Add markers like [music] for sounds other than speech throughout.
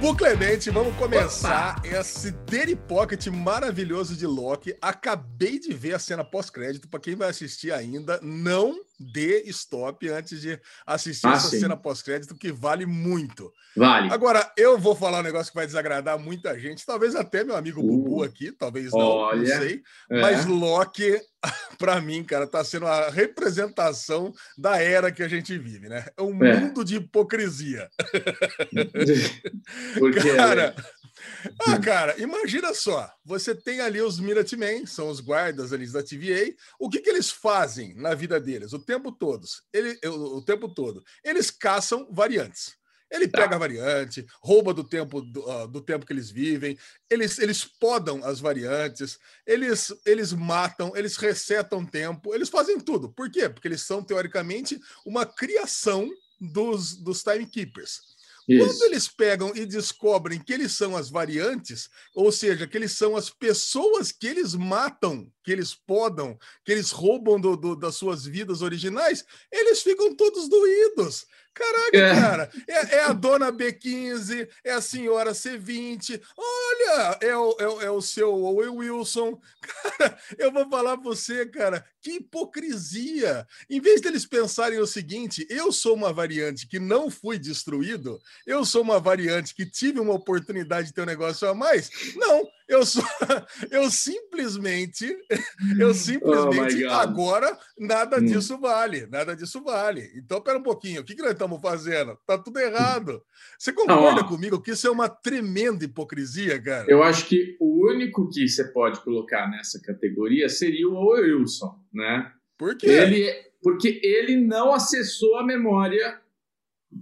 Bubu Clemente, vamos começar Opa. esse Daily Pocket maravilhoso de Loki. Acabei de ver a cena pós-crédito. Para quem vai assistir ainda, não dê stop antes de assistir ah, essa sim. cena pós-crédito, que vale muito. Vale. Agora, eu vou falar um negócio que vai desagradar muita gente, talvez até meu amigo uh, Bubu aqui, talvez não, olha, não sei. É. Mas Loki, [laughs] para mim, cara, tá sendo a representação da era que a gente vive, né? É um é. mundo de hipocrisia. [laughs] Porque, cara. [laughs] Ah, cara, imagina só. Você tem ali os Minutemen, são os guardas ali da TVA. O que, que eles fazem na vida deles o tempo todo? Ele, o, o tempo todo. Eles caçam variantes. Ele tá. pega a variante, rouba do tempo do, uh, do, tempo que eles vivem, eles, eles podam as variantes, eles, eles matam, eles resetam tempo, eles fazem tudo. Por quê? Porque eles são, teoricamente, uma criação dos, dos timekeepers. Isso. Quando eles pegam e descobrem que eles são as variantes, ou seja, que eles são as pessoas que eles matam, que eles podam, que eles roubam do, do, das suas vidas originais, eles ficam todos doídos. Caraca, é. cara, é, é, a dona B15, é a senhora C20, olha, é o, é, o, é o seu Owen Wilson. [laughs] Cara, eu vou falar pra você, cara, que hipocrisia. Em vez deles pensarem o seguinte, eu sou uma variante que não fui destruído, eu sou uma variante que tive uma oportunidade de ter um negócio a mais. Não, eu sou, [laughs] eu simplesmente, [laughs] eu simplesmente oh agora nada hum. disso vale, nada disso vale. Então, pera um pouquinho, o que, que nós estamos fazendo? Tá tudo errado. Você concorda Não, comigo que isso é uma tremenda hipocrisia, cara? Eu acho que o único que você pode colocar nessa categoria seria o Wilson, né? Por quê? Ele, porque ele não acessou a memória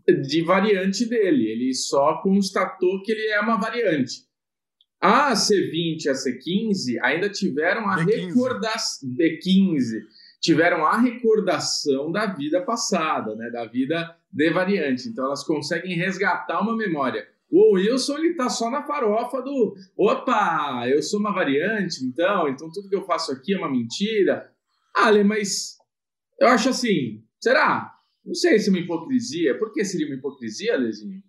de variante dele. Ele só constatou que ele é uma variante. A C20 e a C15 ainda tiveram a recordação. B15 tiveram a recordação da vida passada, né? Da vida de variante. Então elas conseguem resgatar uma memória. O Wilson ele tá só na farofa do opa, eu sou uma variante, então, então tudo que eu faço aqui é uma mentira. Ah, mas eu acho assim, será? Não sei se é uma hipocrisia. Por que seria uma hipocrisia, Lezinho?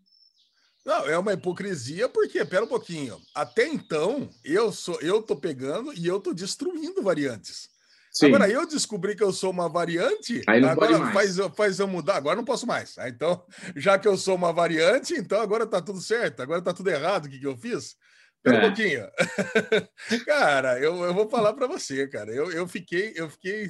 Não, é uma hipocrisia porque, pera um pouquinho, até então eu sou, eu tô pegando e eu tô destruindo variantes. Sim. Agora eu descobri que eu sou uma variante, agora faz, faz eu mudar, agora não posso mais. Ah, então, já que eu sou uma variante, então agora tá tudo certo, agora tá tudo errado o que, que eu fiz. Pera é. um pouquinho. [laughs] cara, eu, eu vou falar para você, cara. Eu, eu fiquei, eu fiquei.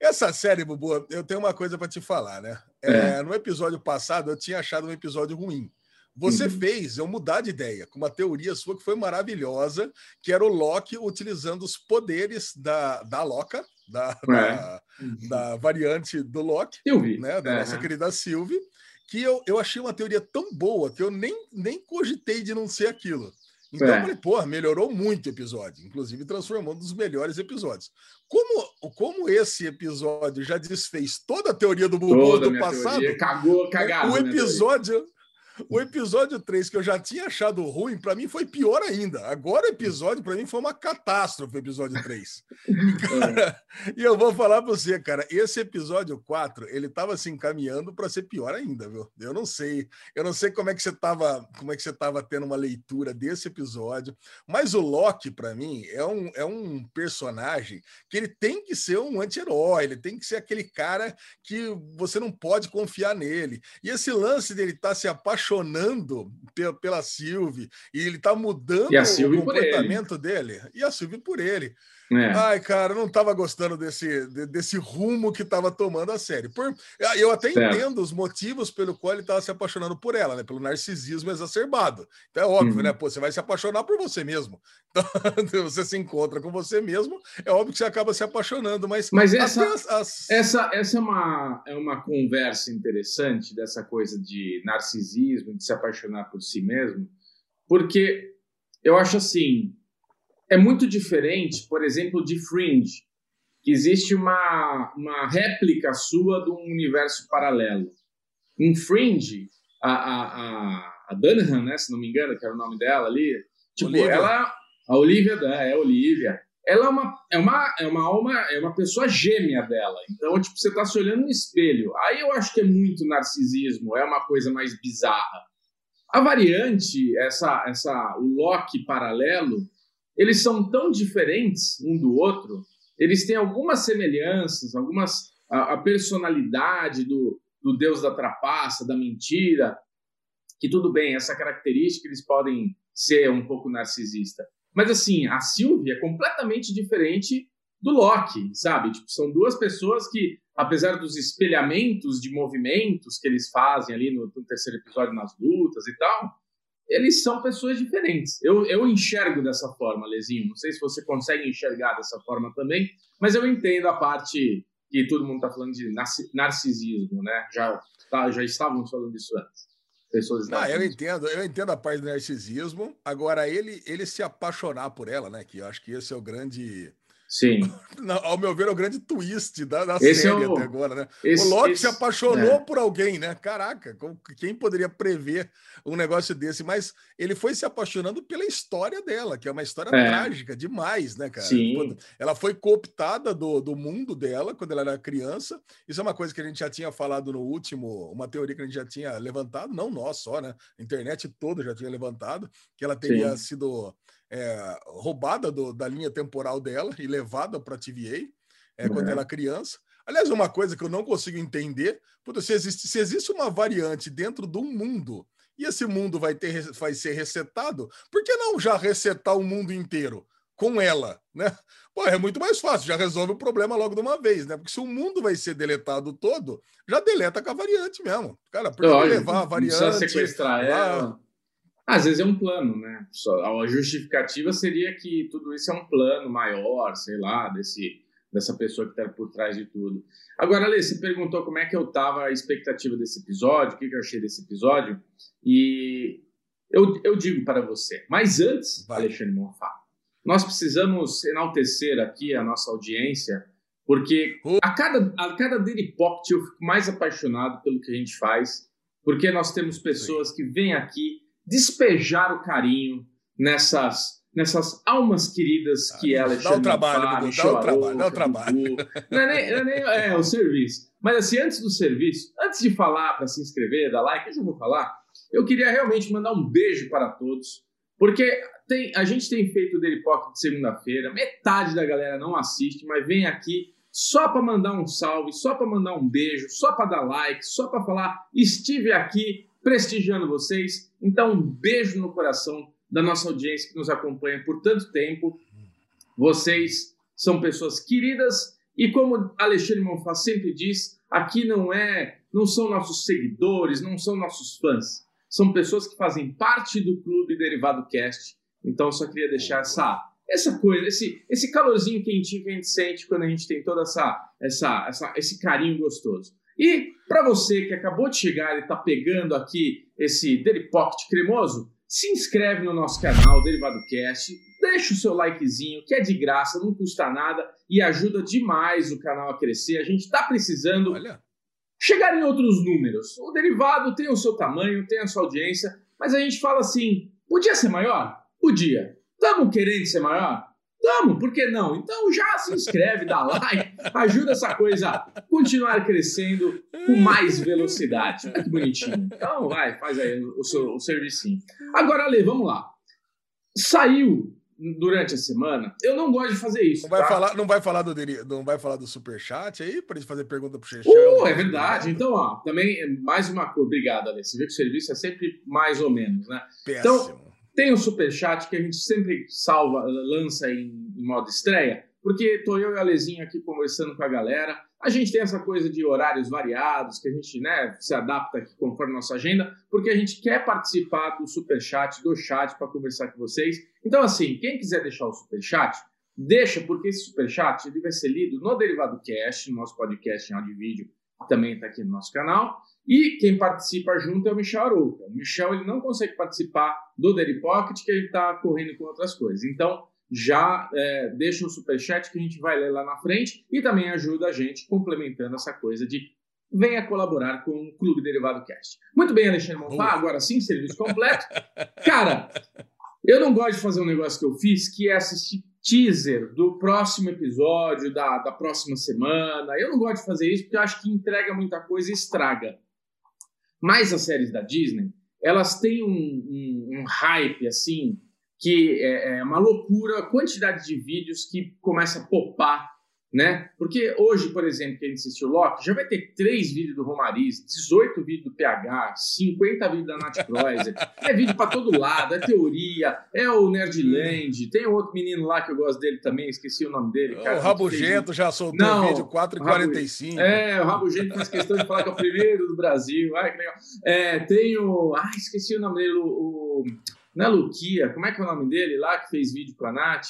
Essa série, Bubu, eu tenho uma coisa para te falar, né? É. É, no episódio passado, eu tinha achado um episódio ruim. Você uhum. fez eu mudar de ideia com uma teoria sua que foi maravilhosa, que era o Loki utilizando os poderes da, da Loca, da, é. da, uhum. da, variante do Loki, né, da nossa querida Sylvie, que eu, eu achei uma teoria tão boa que eu nem, nem cogitei de não ser aquilo. Então é. eu falei, pô, melhorou muito o episódio, inclusive transformou um dos melhores episódios. Como, como esse episódio já desfez toda a teoria do Bubu do passado, teoria. cagou, cagado, o episódio o episódio 3, que eu já tinha achado ruim, para mim foi pior ainda. Agora o episódio, para mim, foi uma catástrofe, o episódio 3. E, [laughs] e eu vou falar para você, cara, esse episódio 4, ele tava se encaminhando para ser pior ainda, viu? Eu não sei. Eu não sei como é que você tava, como é que você tava tendo uma leitura desse episódio, mas o Loki, para mim, é um, é um personagem que ele tem que ser um anti-herói, ele tem que ser aquele cara que você não pode confiar nele. E esse lance dele estar tá se apaixonando apaixonando pela, Sylvie e ele tá mudando o comportamento dele. E a Sylvie por ele. É. Ai, cara, não estava gostando desse, desse rumo que estava tomando a série. Por, eu até certo. entendo os motivos pelo qual ele estava se apaixonando por ela, né? Pelo narcisismo exacerbado. Então é óbvio, uhum. né? Pô, você vai se apaixonar por você mesmo. [laughs] Então, [laughs] você se encontra com você mesmo, é óbvio que você acaba se apaixonando, mas. Mas essa, as, as... essa, essa é, uma, é uma conversa interessante dessa coisa de narcisismo, de se apaixonar por si mesmo, porque eu acho assim é muito diferente, por exemplo, de Fringe, que existe uma, uma réplica sua de um universo paralelo. Em Fringe, a, a, a, a Dunham, né, se não me engano, que era o nome dela ali, tipo, Olivia. ela, a Olivia, é, a Olivia, ela é uma, é uma, é uma alma, é uma pessoa gêmea dela. Então, tipo, você tá se olhando no espelho. Aí eu acho que é muito narcisismo, é uma coisa mais bizarra. A variante, essa, essa, o Loki paralelo, eles são tão diferentes um do outro, eles têm algumas semelhanças, algumas a, a personalidade do, do deus da trapaça, da mentira, que tudo bem, essa característica eles podem ser um pouco narcisista. Mas assim, a Sylvie é completamente diferente do Loki, sabe? Tipo, são duas pessoas que, apesar dos espelhamentos de movimentos que eles fazem ali no, no terceiro episódio nas lutas e tal, eles são pessoas diferentes. Eu, eu enxergo dessa forma, Lezinho. Não sei se você consegue enxergar dessa forma também, mas eu entendo a parte que todo mundo está falando de narcisismo, né? Já, tá, já estávamos falando disso antes. Pessoas ah, eu entendo, eu entendo a parte do narcisismo. Agora, ele, ele se apaixonar por ela, né? Que eu acho que esse é o grande Sim. [laughs] Ao meu ver, é o grande twist da, da série é o... até agora, né? Esse, o Loki esse... se apaixonou é. por alguém, né? Caraca, quem poderia prever um negócio desse? Mas ele foi se apaixonando pela história dela, que é uma história é. trágica demais, né, cara? Sim. Ela foi cooptada do, do mundo dela quando ela era criança. Isso é uma coisa que a gente já tinha falado no último, uma teoria que a gente já tinha levantado, não nós só, né? A internet toda já tinha levantado, que ela teria Sim. sido é, roubada do, da linha temporal dela e levada para a TVA é, quando ela é criança. Aliás, uma coisa que eu não consigo entender, puta, se, existe, se existe uma variante dentro do mundo e esse mundo vai, ter, vai ser resetado, por que não já resetar o mundo inteiro com ela, né? Pô, é muito mais fácil, já resolve o problema logo de uma vez, né? Porque se o mundo vai ser deletado todo, já deleta com a variante mesmo. Cara, por que levar a variante? sequestrar ela. Às vezes é um plano, né? Só, a justificativa seria que tudo isso é um plano maior, sei lá, desse, dessa pessoa que está por trás de tudo. Agora, Alê, você perguntou como é que eu estava a expectativa desse episódio, o que, que eu achei desse episódio, e eu, eu digo para você, mas antes, Vai. Alexandre Monfá, nós precisamos enaltecer aqui a nossa audiência, porque a cada, a cada Daily Pocket eu fico mais apaixonado pelo que a gente faz, porque nós temos pessoas que vêm aqui despejar o carinho nessas nessas almas queridas que ah, ela dá o trabalho, Dudu, dá o trabalho, dá o trabalho. Não é, nem, não é, nem, é o serviço. Mas assim, antes do serviço, antes de falar para se inscrever, dar like, eu já vou falar, eu queria realmente mandar um beijo para todos, porque tem, a gente tem feito o Daily Pocket de segunda-feira, metade da galera não assiste, mas vem aqui só para mandar um salve, só para mandar um beijo, só para dar like, só para falar, estive aqui prestigiando vocês. Então, um beijo no coração da nossa audiência que nos acompanha por tanto tempo. Vocês são pessoas queridas e como Alexandre Monfá sempre diz, aqui não é, não são nossos seguidores, não são nossos fãs. São pessoas que fazem parte do clube Derivado Cast. Então, só queria deixar essa essa coisa, esse, esse calorzinho quentinho que a gente sente quando a gente tem toda essa, essa, essa esse carinho gostoso. E para você que acabou de chegar e está pegando aqui esse Daily Pocket cremoso, se inscreve no nosso canal Derivado Cast, deixa o seu likezinho, que é de graça, não custa nada e ajuda demais o canal a crescer. A gente está precisando Olha. chegar em outros números. O Derivado tem o seu tamanho, tem a sua audiência, mas a gente fala assim: podia ser maior? Podia. Estamos querendo ser maior? Tamo, por que não? Então já se inscreve, dá like, ajuda essa coisa a continuar crescendo com mais velocidade. Olha que bonitinho. Então vai, faz aí o seu o servicinho. Agora, Ale, vamos lá. Saiu durante a semana. Eu não gosto de fazer isso. Não vai tá? falar, não vai falar do não vai falar do super chat aí para gente fazer pergunta pro Xexé. Uh, é verdade. Então, ó, também mais uma coisa. Obrigado, Ale. Você vê que o serviço é sempre mais ou menos, né? Péssimo. Então, tem o super chat que a gente sempre salva, lança em, em modo estreia, porque tô eu e a Alezinho aqui conversando com a galera. A gente tem essa coisa de horários variados, que a gente né, se adapta aqui conforme nossa agenda, porque a gente quer participar do super chat, do chat para conversar com vocês. Então, assim, quem quiser deixar o super chat, deixa, porque esse super chat ele vai ser lido no Derivado Cast, no nosso podcast em áudio e vídeo, que também está aqui no nosso canal. E quem participa junto é o Michel Arouca. O Michel ele não consegue participar do Daily Pocket, que ele está correndo com outras coisas. Então, já é, deixa um superchat que a gente vai ler lá na frente e também ajuda a gente complementando essa coisa de venha colaborar com o Clube Derivado Cast. Muito bem, Alexandre Monfá, agora sim, serviço completo. Cara, eu não gosto de fazer um negócio que eu fiz, que é assistir teaser do próximo episódio, da, da próxima semana. Eu não gosto de fazer isso porque eu acho que entrega muita coisa e estraga. Mas as séries da Disney, elas têm um, um, um hype, assim, que é, é uma loucura, a quantidade de vídeos que começa a popar né? Porque hoje, por exemplo, que a gente assistiu o Loki, já vai ter três vídeos do Romariz, 18 vídeos do PH, 50 vídeos da Nath Kreuzer, [laughs] é vídeo para todo lado, é teoria, é o Nerdland, tem outro menino lá que eu gosto dele também, esqueci o nome dele. Cara, o Rabugento já soltou Não, vídeo 4h45. É, o Rabugento faz questão de falar que é o primeiro do Brasil, ai que legal. É, tem o, ai esqueci o nome dele, o, o não é Luquia, como é que é o nome dele lá que fez vídeo com a Nath?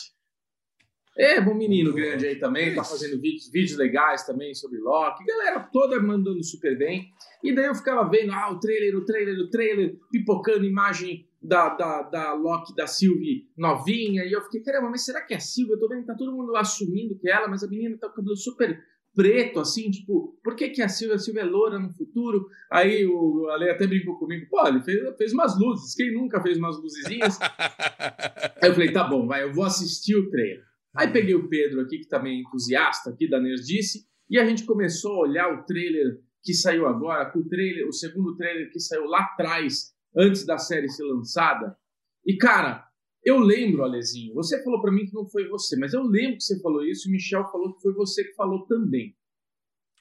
É, bom menino grande aí também, tá fazendo vídeos, vídeos legais também sobre Loki. Galera toda mandando super bem. E daí eu ficava vendo, ah, o trailer, o trailer, o trailer, pipocando imagem da, da, da Loki, da Sylvie novinha. E eu fiquei, caramba, mas será que é a Sylvie? Eu tô vendo que tá todo mundo assumindo que é ela, mas a menina tá com o cabelo super preto, assim, tipo, por que, que a Silvia, a Silvia é loura no futuro? Aí o Ale até brincou comigo, pô, ele fez, fez umas luzes, quem nunca fez umas luzezinhas? [laughs] Aí eu falei, tá bom, vai, eu vou assistir o trailer. Aí peguei o Pedro aqui, que também é entusiasta aqui da Nerdice, e a gente começou a olhar o trailer que saiu agora, o trailer, o segundo trailer que saiu lá atrás, antes da série ser lançada. E cara, eu lembro, Alezinho, você falou para mim que não foi você, mas eu lembro que você falou isso e o Michel falou que foi você que falou também.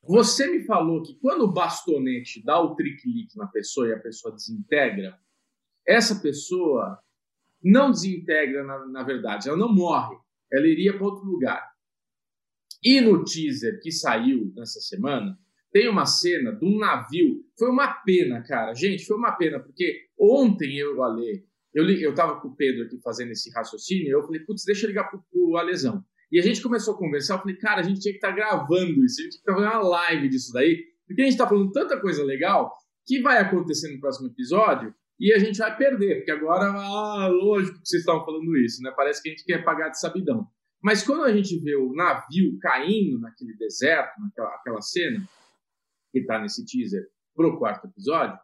Você me falou que quando o bastonete dá o trick-lick na pessoa e a pessoa desintegra, essa pessoa não desintegra na, na verdade, ela não morre ela iria para outro lugar. E no teaser que saiu nessa semana, tem uma cena de um navio. Foi uma pena, cara. Gente, foi uma pena, porque ontem eu, Ale, eu, eu tava com o Pedro aqui fazendo esse raciocínio, eu falei, putz, deixa eu ligar pro, pro Alesão. E a gente começou a conversar, eu falei, cara, a gente tinha que estar tá gravando isso, a gente tinha que estar tá fazendo uma live disso daí, porque a gente tá falando tanta coisa legal que vai acontecer no próximo episódio e a gente vai perder, porque agora, ah, lógico que vocês estavam falando isso, né? Parece que a gente quer pagar de sabidão. Mas quando a gente vê o navio caindo naquele deserto, naquela aquela cena, que está nesse teaser pro quarto episódio,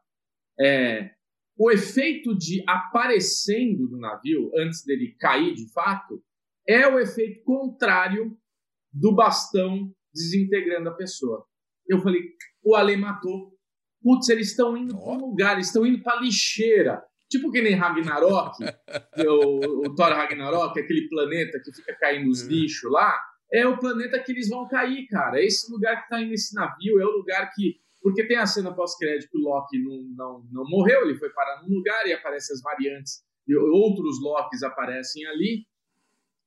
é, o efeito de aparecendo do navio antes dele cair de fato é o efeito contrário do bastão desintegrando a pessoa. Eu falei, o Ale matou Putz, eles estão indo oh. para um lugar, eles estão indo para lixeira. Tipo que nem Ragnarok, o, o Thor Ragnarok, aquele planeta que fica caindo os hum. lixos lá, é o planeta que eles vão cair, cara. É esse lugar que está indo esse navio, é o lugar que. Porque tem a cena pós-crédito que o Loki não, não, não morreu, ele foi parar num lugar e aparecem as variantes, e outros Lokis aparecem ali.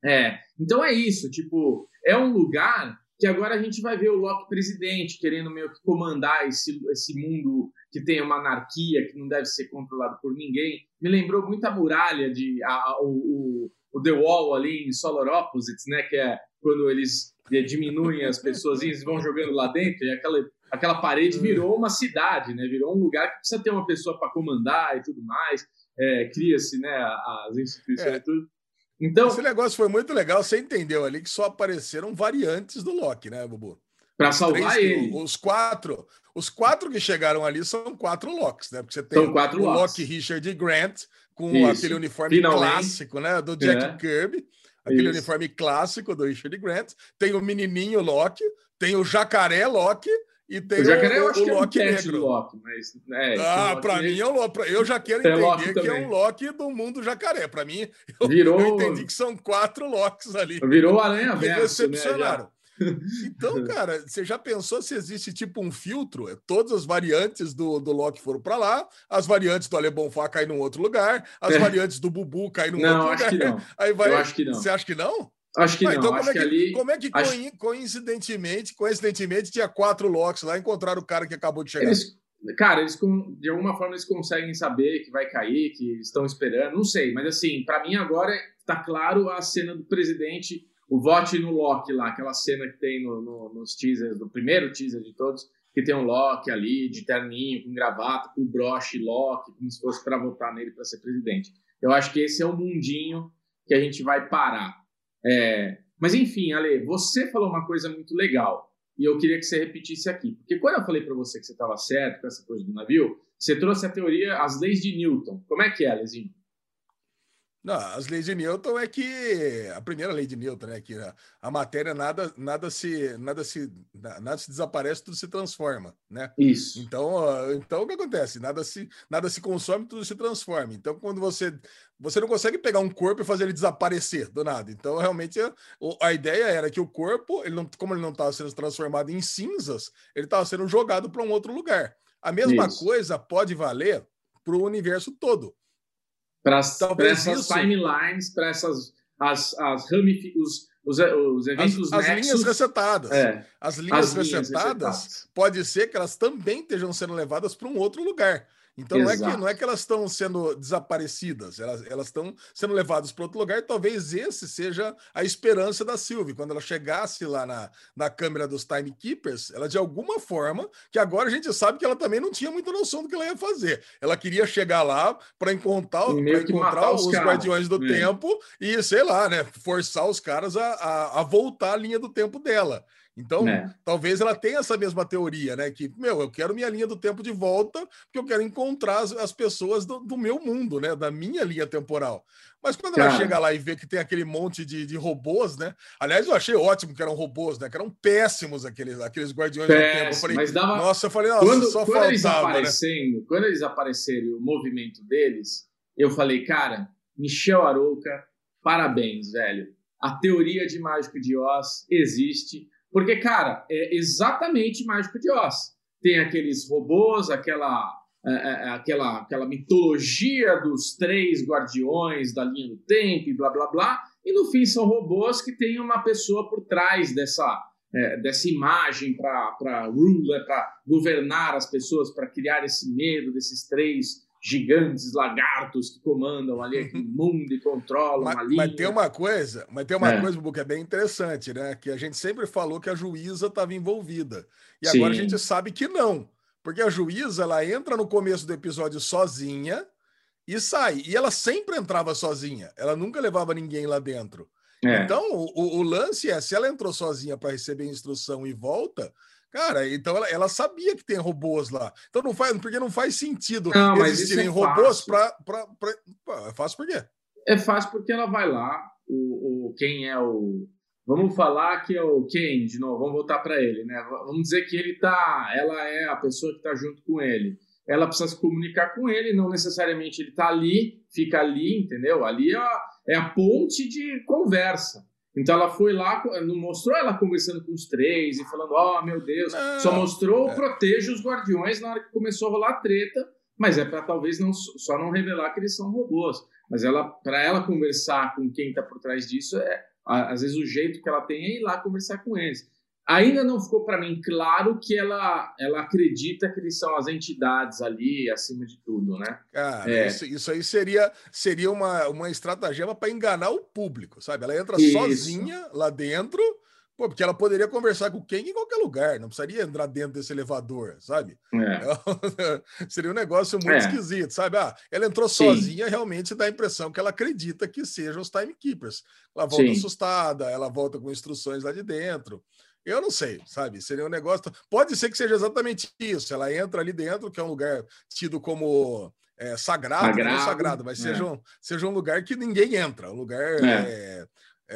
É, então é isso, tipo, é um lugar que agora a gente vai ver o Loki presidente querendo meio que comandar esse, esse mundo que tem uma anarquia, que não deve ser controlado por ninguém. Me lembrou muito a muralha de a, a, o, o, The Wall ali em Solar Opposites, né? Que é quando eles diminuem as pessoas e vão jogando lá dentro, e aquela, aquela parede hum. virou uma cidade, né? Virou um lugar que precisa ter uma pessoa para comandar e tudo mais. É, Cria-se né, as instituições é. e tudo. Então, Esse negócio foi muito legal. Você entendeu ali que só apareceram variantes do Loki, né, Bubu? Para salvar três, ele. Os quatro, os quatro que chegaram ali são quatro Locks, né? Porque você tem são quatro o Loki Richard Grant com Isso. aquele uniforme Finalmente. clássico, né? Do Jack é. Kirby. Aquele Isso. uniforme clássico do Richard Grant. Tem o menininho Loki, tem o jacaré Loki e tem o, jacaré, o, o, o Loki é um negro. Loki, mas, é, ah, para mim é um Loki. Eu já quero entender que é um Loki do mundo jacaré. Para mim, [laughs] eu, Virou... eu entendi que são quatro Locks ali. Virou aranha Me decepcionaram. Né, [laughs] então, cara, você já pensou se existe tipo um filtro? É, todas as variantes do, do Loki foram para lá, as variantes do Ale Bonfá caem num outro lugar, as é. variantes do Bubu caem num não, outro acho lugar. Que não. Aí vai... Eu acho que não. Você acha que não? Acho que ah, não. Então, como, é que, ali... como é que acho... coincidentemente, coincidentemente, tinha quatro locks lá e encontraram o cara que acabou de chegar? Eles, cara, eles de alguma forma eles conseguem saber que vai cair, que estão esperando, não sei, mas assim, para mim agora tá claro a cena do presidente, o vote no Loki lá, aquela cena que tem no, no, nos teasers, do primeiro teaser de todos, que tem um Loki ali, de terninho, com gravata, com broche Loki, como se fosse para votar nele para ser presidente. Eu acho que esse é o mundinho que a gente vai parar. É, mas enfim, Ale, você falou uma coisa muito legal e eu queria que você repetisse aqui, porque quando eu falei para você que você estava certo com essa coisa do navio, você trouxe a teoria, as leis de Newton. Como é que é, Alezinho? Não, as leis de Newton é que a primeira lei de Newton é que a, a, matéria nada nada se nada se nada se desaparece, tudo se transforma, né? Isso. Então, então o que acontece? Nada se nada se consome, tudo se transforma. Então, quando você você não consegue pegar um corpo e fazer ele desaparecer do nada. Então, realmente a, a ideia era que o corpo, ele não, como ele não estava sendo transformado em cinzas, ele estava sendo jogado para um outro lugar. A mesma Isso. coisa pode valer para o universo todo para essas timelines, para essas as, as ramific, os, os, os eventos as, as linhas resetadas. É, as linhas, as resetadas, linhas resetadas pode ser que elas também estejam sendo levadas para um outro lugar. Então não é, que, não é que elas estão sendo desaparecidas, elas, estão sendo levadas para outro lugar, e talvez esse seja a esperança da Sylvie. Quando ela chegasse lá na, na câmera dos Timekeepers, ela de alguma forma, que agora a gente sabe que ela também não tinha muita noção do que ela ia fazer. Ela queria chegar lá para encontrar, encontrar os, os guardiões do é. tempo e, sei lá, né, forçar os caras a, a, a voltar a linha do tempo dela. Então, é. talvez ela tenha essa mesma teoria, né? Que, meu, eu quero minha linha do tempo de volta, porque eu quero encontrar as, as pessoas do, do, meu mundo, né? Da minha linha temporal. Mas quando Cara. ela chega lá e vê que tem aquele monte de, de robôs, né? Aliás, eu achei ótimo que eram robôs, né? Que eram péssimos aqueles, aqueles guardiões Péssimo, do tempo. Eu falei, mas dava... nossa, eu falei, nossa, quando, só quando faltava, eles né? aparecendo, né? Quando eles aparecerem, o movimento deles, eu falei, cara, Michel Arouca, parabéns, velho. A teoria de Mágico de Oz existe porque, cara, é exatamente Mágico de Oz. Tem aqueles robôs, aquela, é, é, é, aquela, aquela mitologia dos três guardiões da linha do tempo e blá blá blá. E no fim são robôs que tem uma pessoa por trás dessa, é, dessa imagem para ruler, para governar as pessoas, para criar esse medo desses três gigantes lagartos que comandam ali aquele [laughs] mundo e controlam mas, a linha. Mas tem uma coisa, mas tem uma é. coisa, que é bem interessante, né? Que a gente sempre falou que a juíza estava envolvida. E Sim. agora a gente sabe que não. Porque a juíza, ela entra no começo do episódio sozinha e sai. E ela sempre entrava sozinha. Ela nunca levava ninguém lá dentro. É. Então, o, o, lance é, se ela entrou sozinha para receber instrução e volta, Cara, então ela, ela, sabia que tem robôs lá. Então não faz, porque não faz sentido não, existirem é robôs para. É fácil por quê? É fácil porque ela vai lá, o, o quem é o. Vamos falar que é o Ken, de novo, vamos voltar para ele, né? Vamos dizer que ele tá. Ela é a pessoa que está junto com ele. Ela precisa se comunicar com ele, não necessariamente ele está ali, fica ali, entendeu? Ali é a, é a ponte de conversa. Então ela foi lá, não mostrou ela conversando com os três e falando, oh meu Deus, não, só mostrou é. proteja os guardiões na hora que começou a rolar treta, mas é para talvez não só não revelar que eles são robôs, mas ela para ela conversar com quem está por trás disso é às vezes o jeito que ela tem é ir lá conversar com eles. Ainda não ficou para mim claro que ela, ela acredita que eles são as entidades ali acima de tudo, né? Cara, é. isso, isso, aí seria, seria uma, uma estratagema para enganar o público, sabe? Ela entra isso. sozinha lá dentro, pô, porque ela poderia conversar com quem em qualquer lugar, não precisaria entrar dentro desse elevador, sabe? É. [laughs] seria um negócio muito é. esquisito, sabe? Ah, ela entrou Sim. sozinha, realmente dá a impressão que ela acredita que sejam os timekeepers. Ela volta Sim. assustada, ela volta com instruções lá de dentro. Eu não sei, sabe? Seria um negócio. Pode ser que seja exatamente isso. Ela entra ali dentro, que é um lugar tido como é, sagrado, sagrado, não sagrado, mas é. seja, um, seja um lugar que ninguém entra, um lugar é. é,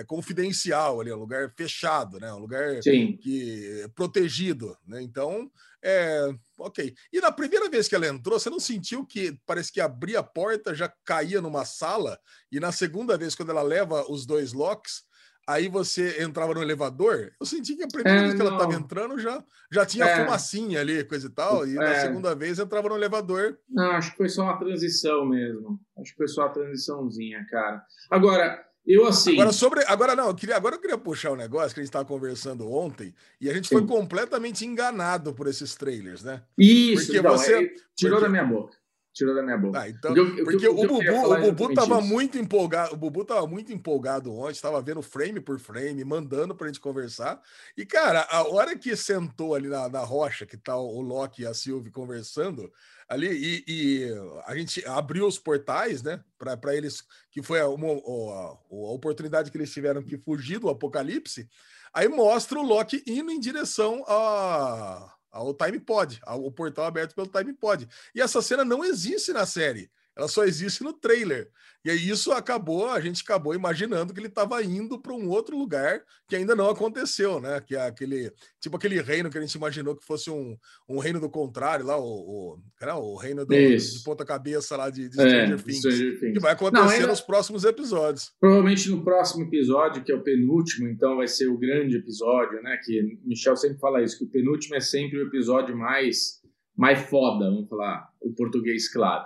é confidencial ali, um lugar fechado, né? Um lugar Sim. que protegido, né? Então, é, ok. E na primeira vez que ela entrou, você não sentiu que parece que abria a porta, já caía numa sala, e na segunda vez, quando ela leva os dois locks, aí você entrava no elevador, eu senti que a primeira é, vez que ela estava entrando já, já tinha é. fumacinha ali, coisa e tal, e é. na segunda vez entrava no elevador. Não, acho que foi só uma transição mesmo. Acho que foi só uma transiçãozinha, cara. Agora, eu assim. Agora, sobre. Agora não, eu queria, agora eu queria puxar um negócio que a gente estava conversando ontem, e a gente Sim. foi completamente enganado por esses trailers, né? Isso, porque então, você. Tirou porque... da minha boca tirou da minha boca. Ah, então, porque o, Bubu, o Bubu tava muito empolgado, o Bubu tava muito empolgado ontem, estava vendo frame por frame, mandando pra gente conversar. E cara, a hora que sentou ali na, na rocha, que tá o Loki e a Sylvie conversando ali e, e a gente abriu os portais, né, para eles que foi a, uma, a, a oportunidade que eles tiveram que fugir do apocalipse. Aí mostra o Loki indo em direção a ao Time Pod, ao portal aberto pelo Time Pod. E essa cena não existe na série. Ela só existe no trailer. E aí isso acabou, a gente acabou imaginando que ele estava indo para um outro lugar que ainda não aconteceu, né? Que é aquele tipo aquele reino que a gente imaginou que fosse um, um reino do contrário, lá, o, o, o reino do, de ponta-cabeça lá de, de é, Stranger, Things, Stranger, Things, Que vai acontecer não, nos próximos episódios. Provavelmente no próximo episódio, que é o penúltimo, então vai ser o grande episódio, né? Que Michel sempre fala isso, que o penúltimo é sempre o episódio mais, mais foda, vamos falar o português claro.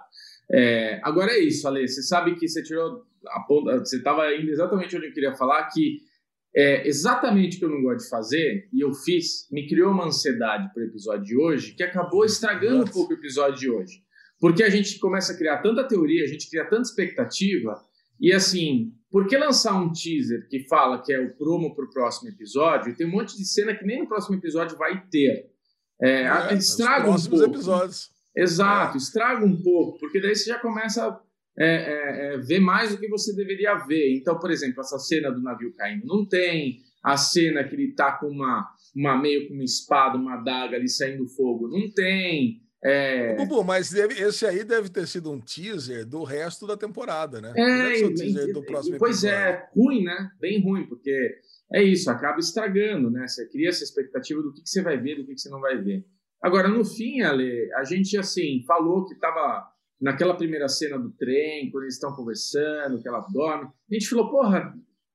É, agora é isso, Ale. Você sabe que você tirou a ponta. Você estava indo exatamente onde eu queria falar, que é exatamente o que eu não gosto de fazer, e eu fiz, me criou uma ansiedade para o episódio de hoje, que acabou estragando Nossa. um pouco o episódio de hoje. Porque a gente começa a criar tanta teoria, a gente cria tanta expectativa, e assim, por que lançar um teaser que fala que é o promo para o próximo episódio, e tem um monte de cena que nem no próximo episódio vai ter? É, é, estraga um pouco. episódios. Exato, estraga um pouco, porque daí você já começa a é, é, é, ver mais do que você deveria ver. Então, por exemplo, essa cena do navio caindo não tem, a cena que ele tá com uma, uma meio com uma espada, uma adaga ali saindo fogo, não tem. É... Bubu, mas deve, esse aí deve ter sido um teaser do resto da temporada, né? É, e, do próximo pois é, episódio. é, ruim, né? Bem ruim, porque é isso, acaba estragando, né? Você cria essa expectativa do que, que você vai ver, do que, que você não vai ver. Agora, no fim, Ale, a gente, assim, falou que estava naquela primeira cena do trem, quando eles estão conversando, que ela dorme. A gente falou, porra,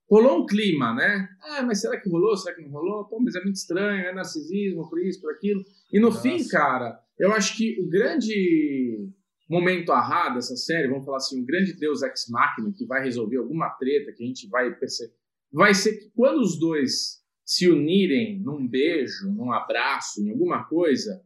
rolou um clima, né? Ah, mas será que rolou? Será que não rolou? Pô, mas é muito estranho, é narcisismo, por isso, por aquilo. E no Nossa. fim, cara, eu acho que o grande momento arra dessa série, vamos falar assim, o grande Deus Ex Machina que vai resolver alguma treta que a gente vai perceber, vai ser que quando os dois se unirem num beijo, num abraço, em alguma coisa,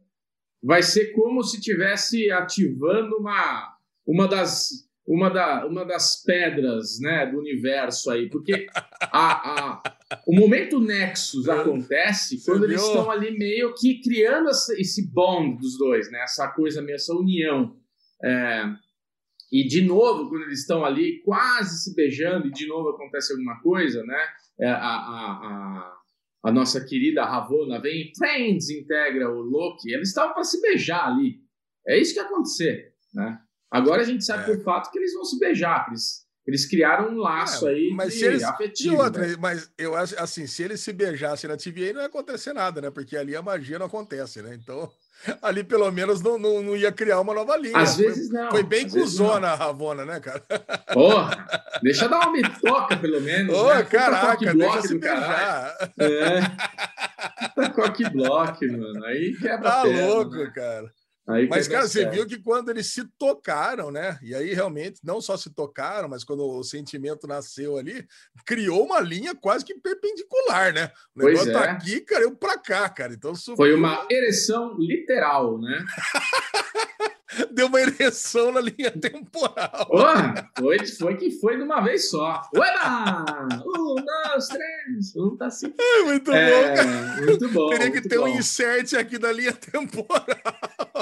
vai ser como se tivesse ativando uma, uma das uma, da, uma das pedras né, do universo aí, porque a, a, o momento Nexus acontece Você quando eles estão ali meio que criando essa, esse bond dos dois, né, essa coisa meio, essa união. É, e de novo, quando eles estão ali quase se beijando e de novo acontece alguma coisa, né, é, a, a a nossa querida Ravonna vem, Friends integra o Loki, eles estavam para se beijar ali. É isso que ia acontecer, né? Agora a gente sabe é. por fato que eles vão se beijar, eles, eles criaram um laço é, aí mas de eles, afetivo. Outra, né? mas eu acho assim, se eles se beijassem na TVA não ia acontecer nada, né? Porque ali a magia não acontece, né? Então ali pelo menos não, não, não ia criar uma nova linha. Às vezes não. Foi bem cuzona a Ravona, né, cara? Porra, deixa dar uma bitoca, pelo menos. Ô, né? caraca, deixa se beijar. É. Coque block, mano. Aí quebra Tá perna, louco, né? cara. Aí mas, cara, você viu que quando eles se tocaram, né? E aí realmente não só se tocaram, mas quando o sentimento nasceu ali, criou uma linha quase que perpendicular, né? O pois negócio tá é. tá aqui, cara, eu pra cá, cara. Então subiu... Foi uma ereção literal, né? [laughs] Deu uma ereção na linha temporal. Porra, foi, foi que foi de uma vez só. Ueba! Um, dois, três. Um tá assim. É muito é, bom, cara. Muito bom. Teria que ter bom. um insert aqui da linha temporal.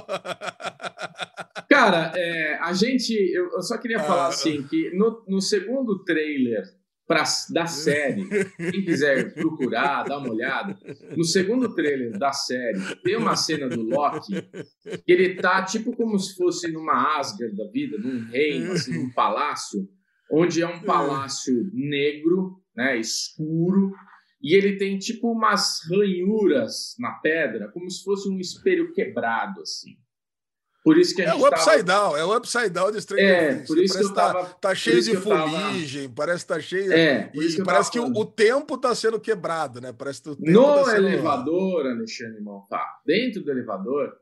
[laughs] Cara, é, a gente. Eu, eu, só queria falar ah, assim: que no, no segundo trailer pra, da série, quem quiser procurar, dar uma olhada, no segundo trailer da série, tem uma cena do Loki que ele tá tipo como se fosse numa Asgard da vida, num reino, assim, num palácio, onde é um palácio negro, né, escuro, e ele tem tipo umas ranhuras na pedra, como se fosse um espelho quebrado, assim. Por isso que a é gente o upside tava... down, é o upside down de Stranger é, Things. Por isso que eu tá, tava... tá cheio de fuligem, tava... parece que tá cheio. É, e que parece que o, o, tempo tá sendo quebrado, né? Parece que no tá sendo... elevador, Alexandre Montar, dentro do elevador,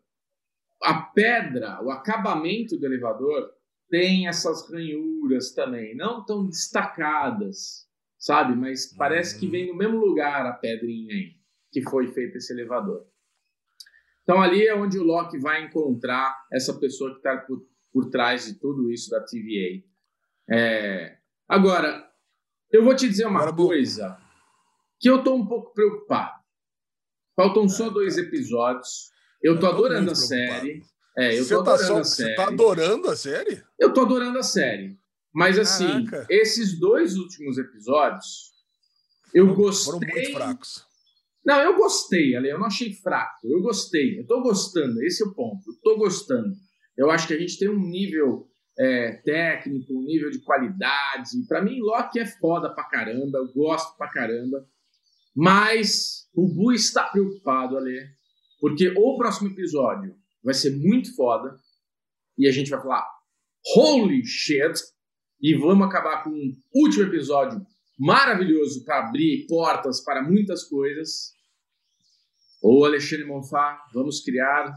a pedra, o acabamento do elevador tem essas ranhuras também, não tão destacadas, sabe? Mas parece que hum. vem no mesmo lugar a pedrinha aí que foi feito esse elevador. Então ali é onde o Loki vai encontrar essa pessoa que está por, por, trás de tudo isso da TVA. É... Agora, eu vou te dizer uma Agora, coisa que eu estou um pouco preocupado. Faltam só é, dois episódios. Eu estou adorando a série. É, eu tô tá adorando só, a série. Você tá adorando a série? Eu tô adorando a série. Mas assim, Caraca. esses dois últimos episódios, eu gostei. Foram muito fracos. Não, eu gostei, Ale, eu não achei fraco. Eu gostei, eu tô gostando, esse é o ponto. Eu tô gostando. Eu acho que a gente tem um nível é, técnico, um nível de qualidade. Para mim, Loki é foda pra caramba, eu gosto pra caramba. Mas o Bu está preocupado, Ale, porque o próximo episódio vai ser muito foda e a gente vai falar holy shit e vamos acabar com um último episódio maravilhoso para abrir portas para muitas coisas. Ou Alexandre Monfá, vamos criar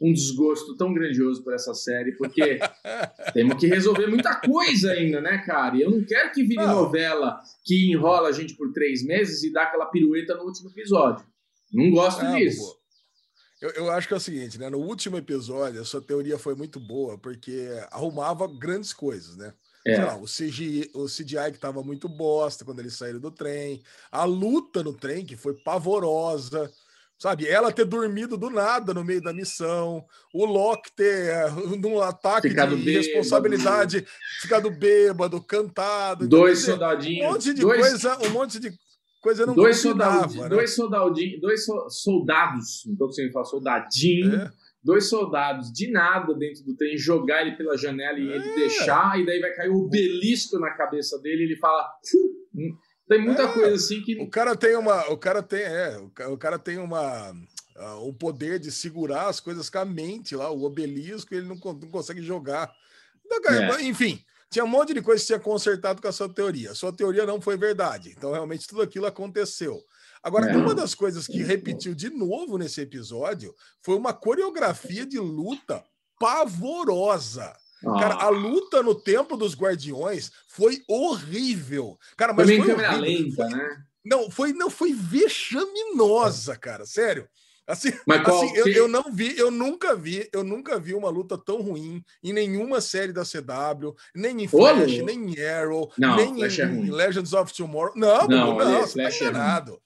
um desgosto tão grandioso por essa série, porque [laughs] temos que resolver muita coisa ainda, né, cara? E eu não quero que vire não. novela que enrola a gente por três meses e dá aquela pirueta no último episódio. Não gosto não, disso. Eu, eu, acho que é o seguinte, né? No último episódio, a sua teoria foi muito boa, porque arrumava grandes coisas, né? É. Lá, o, CGI, o CGI que tava muito bosta quando eles saíram do trem, a luta no trem, que foi pavorosa. Sabe, ela ter dormido do nada no meio da missão, o Loki ter eh, [laughs] num ataque ficado de bêbado. responsabilidade, ficado bêbado, cantado. Dois dizer, soldadinhos. Um monte de dois, coisa, um monte de coisa não dois soldadinhos, né? dois soldadinhos, dois soldados, não estou conseguindo falar soldadinho, é. Dois soldados de nada dentro do trem, jogar ele pela janela e é. ele deixar, e daí vai cair o obelisco na cabeça dele, e ele fala tem muita é, coisa assim que. O cara tem uma. O cara tem, é, o cara tem uma. Uh, o poder de segurar as coisas com a mente lá, o obelisco, ele não, não consegue jogar. Então, é. Enfim, tinha um monte de coisa que tinha consertado com a sua teoria. A sua teoria não foi verdade. Então, realmente, tudo aquilo aconteceu. Agora, é. uma das coisas que repetiu de novo nesse episódio foi uma coreografia de luta pavorosa. Cara, a luta no Templo dos Guardiões foi horrível. Cara, mas Também foi câmera lenta, foi, né? Não, foi não foi vexaminosa, cara, sério. Assim, assim eu, eu, não vi, eu nunca vi, eu nunca vi uma luta tão ruim em nenhuma série da CW, nem em Flash, nem em Arrow, não, nem em, é Legends of Tomorrow. Não, não, não, não você tá é enganado.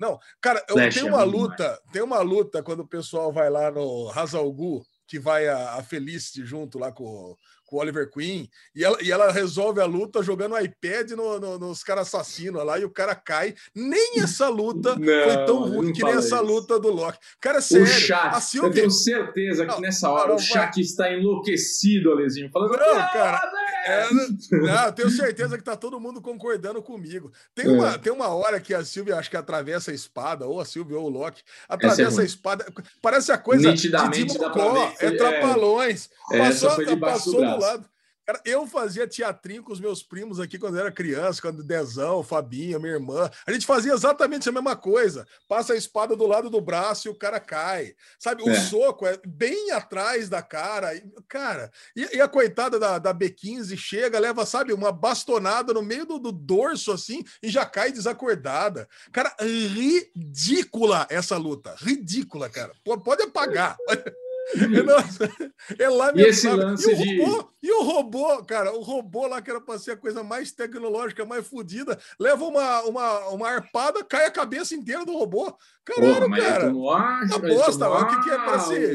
É não, cara, eu tenho uma luta, tem uma luta quando o pessoal vai lá no Hazal Gu, que vai a, a Felicity junto lá com, com o Oliver Queen, e ela, e ela resolve a luta jogando o iPad no, no, nos caras assassinos lá, e o cara cai. Nem essa luta [laughs] não, foi tão ruim que nem essa luta do Loki. Cara, sério. O chat, Silvia... eu tenho certeza que não, nessa hora não, o chat vai... está enlouquecido, Alezinho, falando... Não, ah, cara... É, não, eu tenho certeza que tá todo mundo concordando comigo. Tem uma, é. tem uma hora que a Silvia, acho que atravessa a espada, ou a Silvia ou o Loki, atravessa é a espada. Parece a coisa Nitidamente de Dimocó, é, é trapalhões. É, passou, passou do lado. Cara, eu fazia teatrinho com os meus primos aqui quando eu era criança, quando Dezão, Fabinha, minha irmã. A gente fazia exatamente a mesma coisa. Passa a espada do lado do braço e o cara cai. Sabe, o é. soco é bem atrás da cara. Cara, e, e a coitada da, da, B15 chega, leva, sabe, uma bastonada no meio do, do dorso assim e já cai desacordada. Cara, ridícula essa luta. Ridícula, cara. Pode apagar. [laughs] [laughs] é lá e esse lance e de. Robô, e o robô, cara, o robô lá que era para ser a coisa mais tecnológica, mais fodida, leva uma, uma, uma arpada, cai a cabeça inteira do robô. Caralho, Porra, cara. Tomou a, a bosta, o que, que é para ser?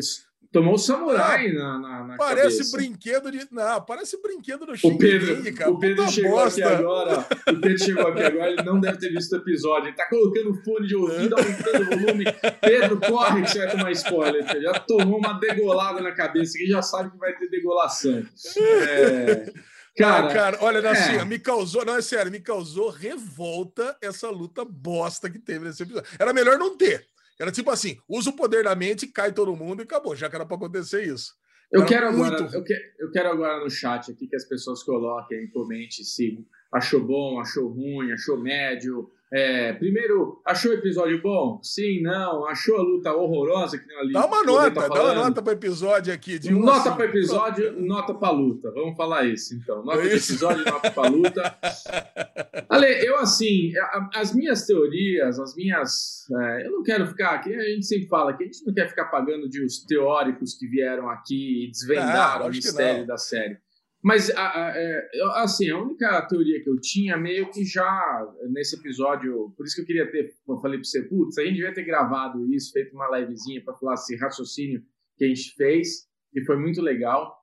Tomou o samurai na, na, na, Parece cabeça. brinquedo de. Não, parece brinquedo do Shin O Pedro, cara. O Pedro chegou bosta. aqui agora. O Pedro chegou aqui agora, ele não deve ter visto o episódio. Ele tá colocando fone de ouvido, aumentando o volume. Pedro, corre que você vai tomar spoiler. Ele já tomou uma degolada na cabeça que já sabe que vai ter degolação. É. Cara, cara, olha, assim, é. me causou, não é sério, me causou revolta essa luta bosta que teve nesse episódio. Era melhor não ter. Era tipo assim: usa o poder da mente, cai todo mundo e acabou. Já que era para acontecer isso. Eu quero, agora, eu, que, eu quero agora no chat aqui que as pessoas coloquem, comente se achou bom, achou ruim, achou médio, é, primeiro, achou o episódio bom? Sim, não. Achou a luta horrorosa que ali? Dá uma nota, tá dá uma nota para episódio aqui. De nota para episódio, nota para luta. Vamos falar isso então. Nota para episódio, nota para luta. [laughs] Ale, eu assim, as minhas teorias, as minhas. É, eu não quero ficar aqui, a gente sempre fala que a gente não quer ficar pagando de os teóricos que vieram aqui e desvendaram ah, o mistério da série. Mas, é, assim, a única teoria que eu tinha, meio que já nesse episódio, por isso que eu queria ter, eu falei para você, putz, a gente devia ter gravado isso, feito uma livezinha para falar esse raciocínio que a gente fez, e foi muito legal.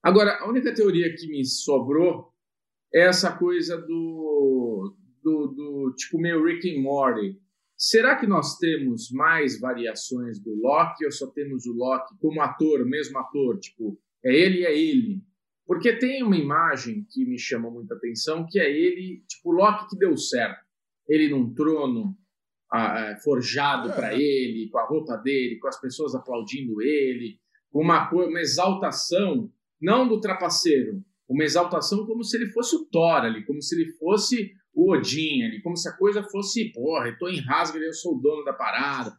Agora, a única teoria que me sobrou é essa coisa do, do, do tipo meio Rick and Morty. Será que nós temos mais variações do Loki ou só temos o Loki como ator, mesmo ator? Tipo, é ele e é ele Porque tem uma imagem que me chama muita atenção, que é ele, tipo, o Loki que deu certo. Ele num trono ah, forjado é. para ele, com a roupa dele, com as pessoas aplaudindo ele, uma, uma exaltação, não do trapaceiro, uma exaltação como se ele fosse o Thor ali, como se ele fosse o Odin ali, como se a coisa fosse, porra, eu tô em rasga, eu sou o dono da parada.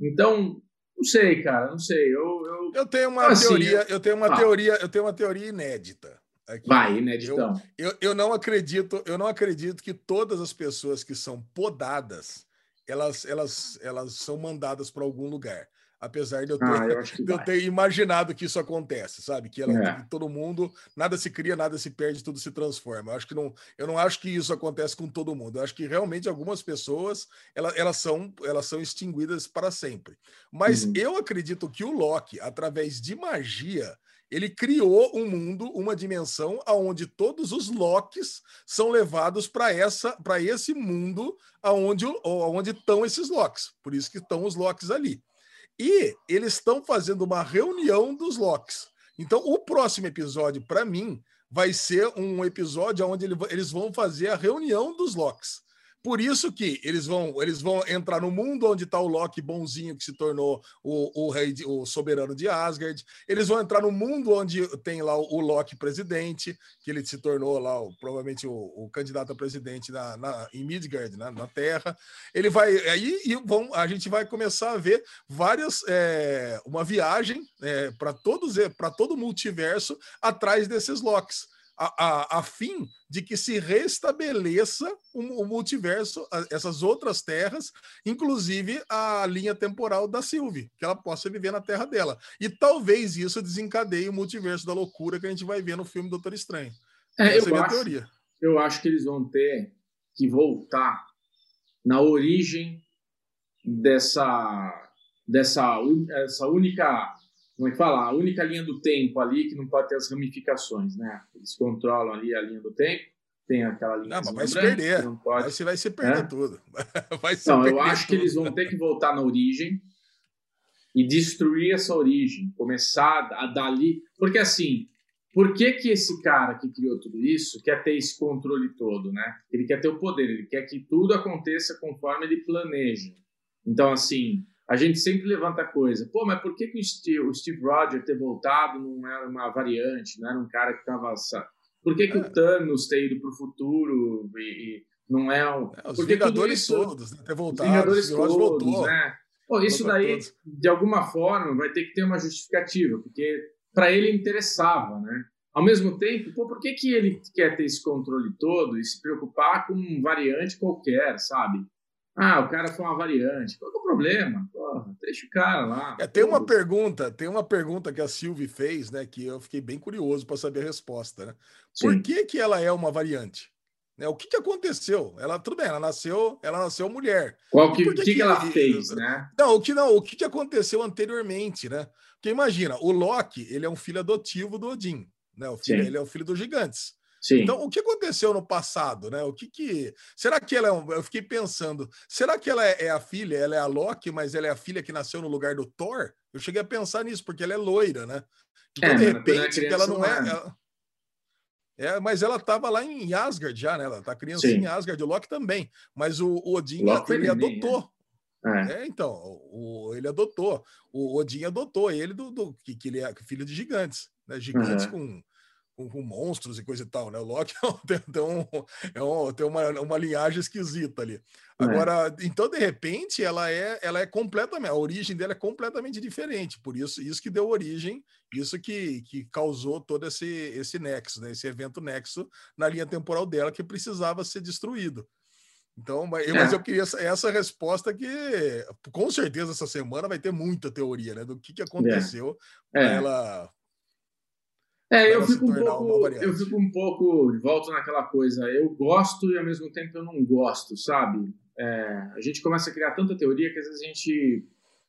Então, não sei, cara, não sei. Eu, eu... eu tenho uma assim, teoria, eu tenho uma ah. teoria, eu tenho uma teoria inédita. Aqui. Vai, ineditão. Eu, eu, eu não acredito, eu não acredito que todas as pessoas que são podadas, elas, elas, elas são mandadas para algum lugar apesar de eu ter, ah, eu [laughs] de eu ter imaginado que isso acontece, sabe? Que, ela, é. todo mundo, nada se cria, nada se perde, tudo se transforma. Eu acho que não, eu não acho que isso acontece com todo mundo. Eu acho que realmente algumas pessoas elas, elas são elas são extinguidas para sempre. Mas uhum. eu acredito que o Loki, através de magia, ele criou um mundo, uma dimensão aonde todos os Locks são levados para essa para esse mundo aonde aonde estão esses Locks. Por isso que estão os Locks ali. E eles estão fazendo uma reunião dos Locks. Então, o próximo episódio, para mim, vai ser um episódio onde eles vão fazer a reunião dos Locks. Por isso que eles vão, eles vão entrar no mundo onde está o Loki bonzinho que se tornou o, o rei, de, o soberano de Asgard. Eles vão entrar no mundo onde tem lá o, o Loki presidente, que ele se tornou lá o, provavelmente o, o, candidato a presidente na, na em Midgard, na, na, Terra. Ele vai aí e vão, a gente vai começar a ver várias é, uma viagem é, para todos para todo o multiverso atrás desses Locks a, a, a, fim de que se restabeleça o, o, multiverso, essas outras terras, inclusive a linha temporal da Sylvie, que ela possa viver na terra dela. E talvez isso desencadeie o multiverso da loucura que a gente vai ver no filme Doutor Estranho. É, Essa eu, é a acho, teoria. eu acho que eles vão ter que voltar na origem dessa, dessa, essa única como é que fala? A única linha do tempo ali que não pode ter as ramificações, né? Eles controlam ali a linha do tempo, tem aquela linha. Não, mas vai se perder. Não pode... Você vai se perder é? tudo. [laughs] Vai se não, eu acho tudo. que eles vão ter que voltar na origem e destruir essa origem, começar a dali, porque assim, por que que esse cara que criou tudo isso quer ter esse controle todo, né? Ele quer ter o poder, ele quer que tudo aconteça conforme ele planeja. Então assim, a gente sempre levanta coisa. Pô, mas por que, que o Steve, o Steve Rogers ter voltado não era uma variante, não era um cara que estava. Por que, que é. o Thanos ter ido para o futuro e, e, não é um. É, os Porque Vingadores isso, todos, né? Ter voltado, os Vingadores todos, voltou. né? Pô, isso daí, de alguma forma, vai ter que ter uma justificativa, porque para ele interessava, né? Ao mesmo tempo, pô, por que, que ele quer ter esse controle todo e se preocupar com um variante qualquer, sabe? Ah, o cara foi uma variante. Qual é o problema? Porra, deixa o cara lá. É, tem uma pergunta, tem uma pergunta que a Silvia fez, né? Que eu fiquei bem curioso para saber a resposta, né? Por que, que ela é uma variante? Né, o que, que aconteceu? Ela, tudo bem, ela nasceu, ela nasceu mulher. Qual que, que, que, que ela fez, né? Não, o que não, o que, que aconteceu anteriormente, né? Porque imagina, o Loki, ele é um filho adotivo do Odin, né? O filho, ele é o filho dos gigantes. Sim. Então, o que aconteceu no passado, né? O que que será que ela é um... eu fiquei pensando, será que ela é, é, a filha, ela é a Loki, mas ela é a filha que nasceu no lugar do Thor? Eu cheguei a pensar nisso porque ela é loira, né? Então, é, de repente, ela não é, ela... é, mas ela estava lá em Asgard já, né? Ela tá criança em Asgard, o Loki também, mas o, o Odin Loki ele adotou. Né? É. é. então, o, ele adotou. O Odin adotou ele do, do que, que ele é filho de gigantes, né? Gigantes uhum. com com, com, monstros e coisa e tal, né? O Loki [laughs] tem, tem, um, é um, tem uma, uma linhagem esquisita ali. É. Agora, é. então, de repente, ela é, ela é completamente, a origem dela é completamente diferente. Por isso, isso que deu origem, isso que, que causou todo esse, esse nexo, né? Esse evento nexo na linha temporal dela que precisava ser destruído. Então, mas, é. mas eu queria essa, essa, resposta que, com certeza, essa semana vai ter muita teoria, né? Do que, que é. aconteceu é. para ela é, eu fico, um pouco, eu fico um pouco de volta naquela coisa. Eu gosto e ao mesmo tempo eu não gosto, sabe? É, a gente começa a criar tanta teoria que às vezes a gente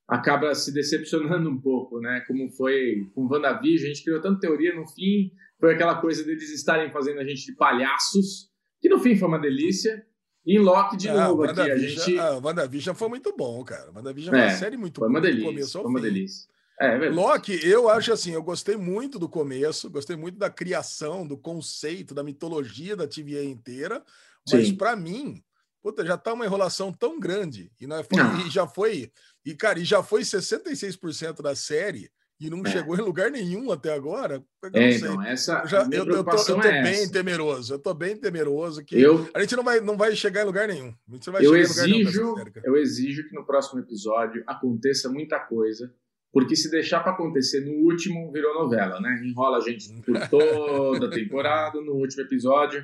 acaba se decepcionando um pouco, né? Como foi com WandaVision, a gente criou tanta teoria, no fim foi aquela coisa deles estarem fazendo a gente de palhaços, que no fim foi uma delícia. E em Loki de ah, novo aqui, a gente... A WandaVision foi muito bom, cara. WandaVision é uma série muito foi uma delícia, foi uma delícia. É, Loki, eu acho assim, eu gostei muito do começo, gostei muito da criação, do conceito, da mitologia da TVA inteira, mas para mim, puta, já tá uma enrolação tão grande e, não é, foi, não. e já foi, e cara, e já foi 66% da série e não é. chegou em lugar nenhum até agora. É, então, essa eu, já, eu, eu, tô, eu tô é bem essa. temeroso, eu tô bem temeroso que eu, a gente não vai, não vai chegar em lugar nenhum. A gente não vai eu exijo, eu exijo que no próximo episódio aconteça muita coisa, porque se deixar para acontecer no último, virou novela, né? Enrola a gente por toda a temporada, no último episódio,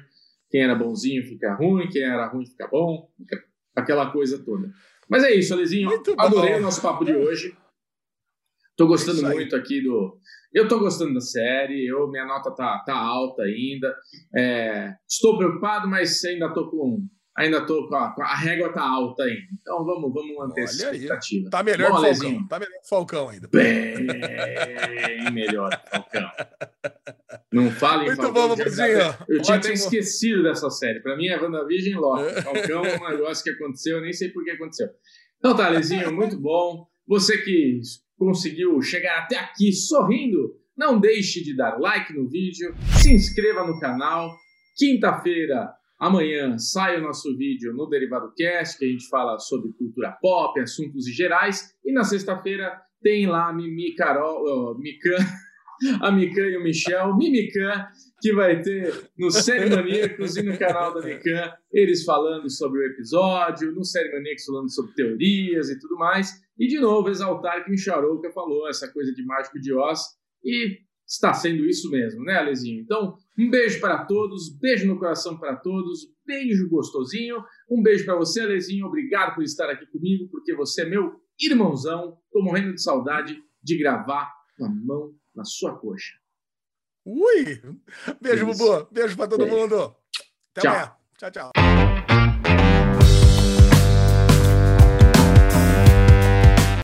quem era bonzinho fica ruim, quem era ruim fica bom, aquela coisa toda. Mas é isso, Alezinho. Adorei o nosso papo de hoje. Tô gostando é muito aqui do. Eu tô gostando da série, eu, minha nota tá, tá alta ainda. É, estou preocupado, mas ainda tô com. Ainda tô com a, a régua tá alta ainda. Então vamos, vamos manter Olha essa expectativa. Aí. Tá melhor Bom, que o Falcão. Tá melhor que o Falcão ainda. Bem melhor que o Falcão. Não fale Muito Falcão. Muito bom, Babuzinho. Eu tinha Ótimo. esquecido dessa série. Pra mim é WandaVision Loki. Falcão é um negócio que aconteceu, eu nem sei por que aconteceu. Então tá, Lezinho, muito bom. Você que conseguiu chegar até aqui sorrindo, não deixe de dar like no vídeo, se inscreva no canal. Quinta-feira, amanhã, sai o nosso vídeo no Derivado Cast, que a gente fala sobre cultura pop, assuntos gerais. E na sexta-feira tem lá a Mimi Carol, [laughs] a Mikan e o Michel, Mimikan, que vai ter no Série Maníacos e no canal da Mikan, eles falando sobre o episódio, no Série Maníacos falando sobre teorias e tudo mais. E de novo, exaltar que o Micharouca falou essa coisa de mágico de Oz, e está sendo isso mesmo, né, Alezinho? Então, um beijo para todos, beijo no coração para todos, beijo gostosinho, um beijo para você, Alezinho, obrigado por estar aqui comigo, porque você é meu irmãozão, tô morrendo de saudade de gravar com a mão na sua coxa. Ui! Beijo, Bubu. Beijo para todo beijo. mundo. Até tchau. amanhã. Tchau, tchau.